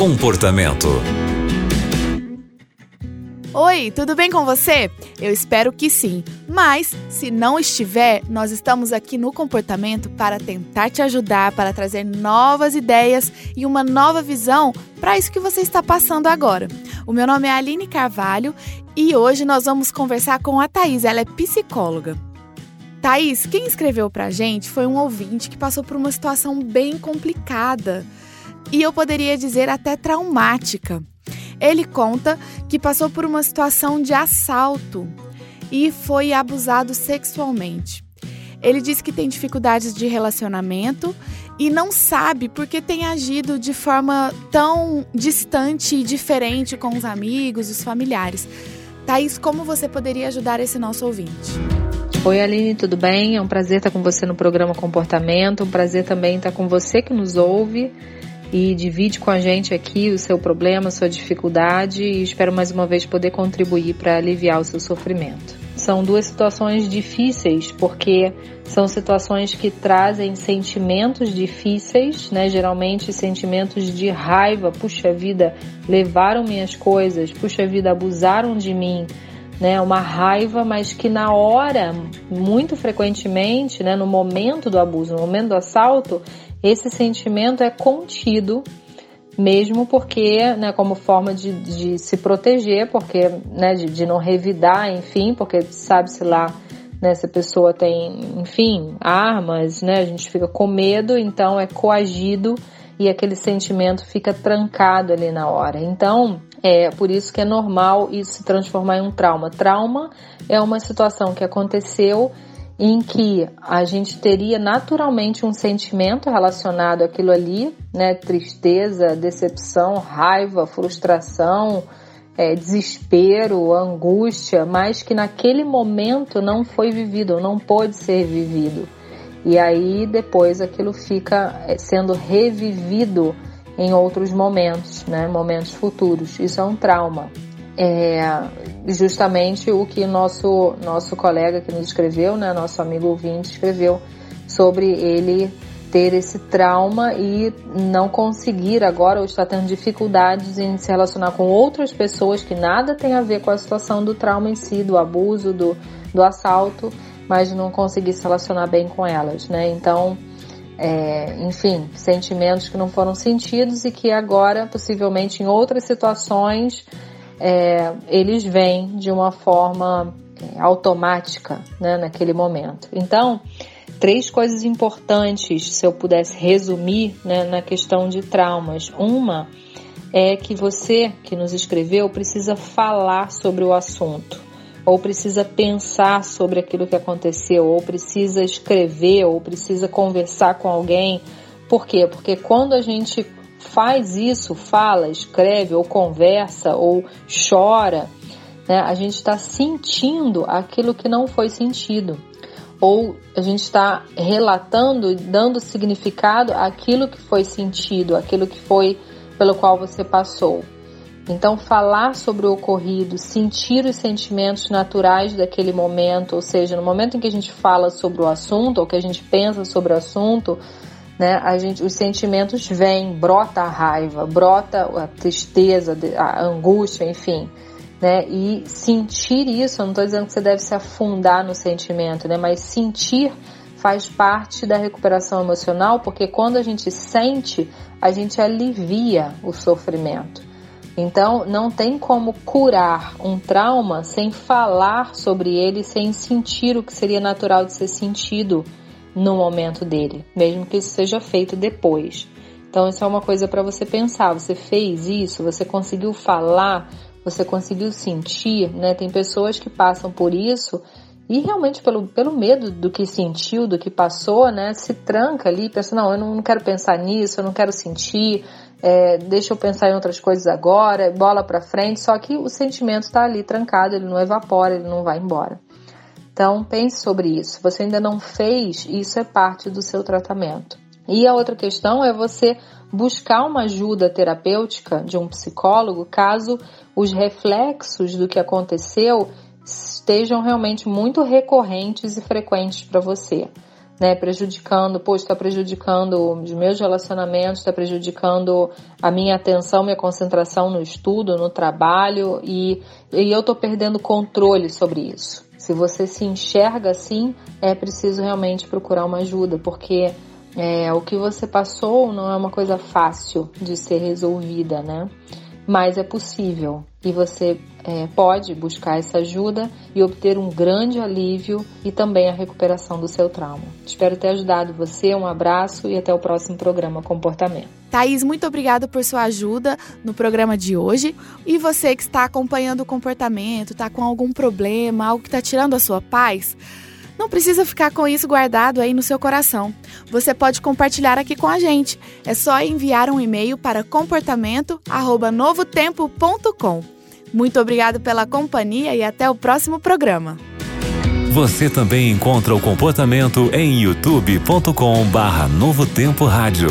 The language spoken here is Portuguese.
Comportamento. Oi, tudo bem com você? Eu espero que sim. Mas, se não estiver, nós estamos aqui no comportamento para tentar te ajudar, para trazer novas ideias e uma nova visão para isso que você está passando agora. O meu nome é Aline Carvalho e hoje nós vamos conversar com a Thaís, ela é psicóloga. Thaís, quem escreveu pra gente foi um ouvinte que passou por uma situação bem complicada e eu poderia dizer até traumática. Ele conta que passou por uma situação de assalto e foi abusado sexualmente. Ele diz que tem dificuldades de relacionamento e não sabe porque tem agido de forma tão distante e diferente com os amigos, os familiares. Thaís, como você poderia ajudar esse nosso ouvinte? Oi Aline, tudo bem? É um prazer estar com você no programa Comportamento, um prazer também estar com você que nos ouve e divide com a gente aqui o seu problema, sua dificuldade e espero mais uma vez poder contribuir para aliviar o seu sofrimento. São duas situações difíceis porque são situações que trazem sentimentos difíceis, né? Geralmente sentimentos de raiva, puxa vida, levaram minhas coisas, puxa vida, abusaram de mim, né? Uma raiva, mas que na hora, muito frequentemente, né, no momento do abuso, no momento do assalto, esse sentimento é contido, mesmo porque, né, como forma de, de se proteger, porque, né, de, de não revidar, enfim, porque sabe-se lá, né, se a pessoa tem, enfim, armas, né, a gente fica com medo, então é coagido e aquele sentimento fica trancado ali na hora. Então, é por isso que é normal isso se transformar em um trauma. Trauma é uma situação que aconteceu em que a gente teria naturalmente um sentimento relacionado àquilo ali, né? Tristeza, decepção, raiva, frustração, é, desespero, angústia, mas que naquele momento não foi vivido, não pôde ser vivido. E aí depois aquilo fica é, sendo revivido em outros momentos, né? Momentos futuros. Isso é um trauma é justamente o que nosso nosso colega que nos escreveu, né, nosso amigo ouvinte escreveu sobre ele ter esse trauma e não conseguir agora ou está tendo dificuldades em se relacionar com outras pessoas que nada tem a ver com a situação do trauma em si, do abuso, do, do assalto, mas não conseguir se relacionar bem com elas, né? Então, é, enfim, sentimentos que não foram sentidos e que agora, possivelmente em outras situações, é, eles vêm de uma forma é, automática né, naquele momento. Então, três coisas importantes, se eu pudesse resumir né, na questão de traumas. Uma é que você que nos escreveu precisa falar sobre o assunto, ou precisa pensar sobre aquilo que aconteceu, ou precisa escrever, ou precisa conversar com alguém. Por quê? Porque quando a gente faz isso, fala, escreve ou conversa ou chora, né, a gente está sentindo aquilo que não foi sentido. Ou a gente está relatando, dando significado àquilo que foi sentido, aquilo que foi pelo qual você passou. Então, falar sobre o ocorrido, sentir os sentimentos naturais daquele momento, ou seja, no momento em que a gente fala sobre o assunto, ou que a gente pensa sobre o assunto, né? A gente, os sentimentos vêm, brota a raiva, brota a tristeza, a angústia, enfim. Né? E sentir isso, eu não estou dizendo que você deve se afundar no sentimento, né? Mas sentir faz parte da recuperação emocional, porque quando a gente sente, a gente alivia o sofrimento. Então, não tem como curar um trauma sem falar sobre ele, sem sentir o que seria natural de ser sentido no momento dele, mesmo que isso seja feito depois. Então, isso é uma coisa para você pensar. Você fez isso, você conseguiu falar, você conseguiu sentir, né? Tem pessoas que passam por isso e realmente pelo, pelo medo do que sentiu, do que passou, né? Se tranca ali, pensa, não, eu não quero pensar nisso, eu não quero sentir, é, deixa eu pensar em outras coisas agora, bola para frente. Só que o sentimento está ali trancado, ele não evapora, ele não vai embora. Então pense sobre isso. Se você ainda não fez, isso é parte do seu tratamento. E a outra questão é você buscar uma ajuda terapêutica de um psicólogo caso os reflexos do que aconteceu estejam realmente muito recorrentes e frequentes para você. né, prejudicando, pô, está prejudicando os meus relacionamentos, está prejudicando a minha atenção, minha concentração no estudo, no trabalho e, e eu estou perdendo controle sobre isso. Se você se enxerga assim, é preciso realmente procurar uma ajuda, porque é, o que você passou não é uma coisa fácil de ser resolvida, né? Mas é possível e você é, pode buscar essa ajuda e obter um grande alívio e também a recuperação do seu trauma. Espero ter ajudado você, um abraço e até o próximo programa Comportamento. Thaís, muito obrigada por sua ajuda no programa de hoje. E você que está acompanhando o comportamento, está com algum problema, algo que está tirando a sua paz, não precisa ficar com isso guardado aí no seu coração. Você pode compartilhar aqui com a gente. É só enviar um e-mail para comportamento@novotempo.com. Muito obrigado pela companhia e até o próximo programa. Você também encontra o comportamento em youtube.com/novotempo rádio.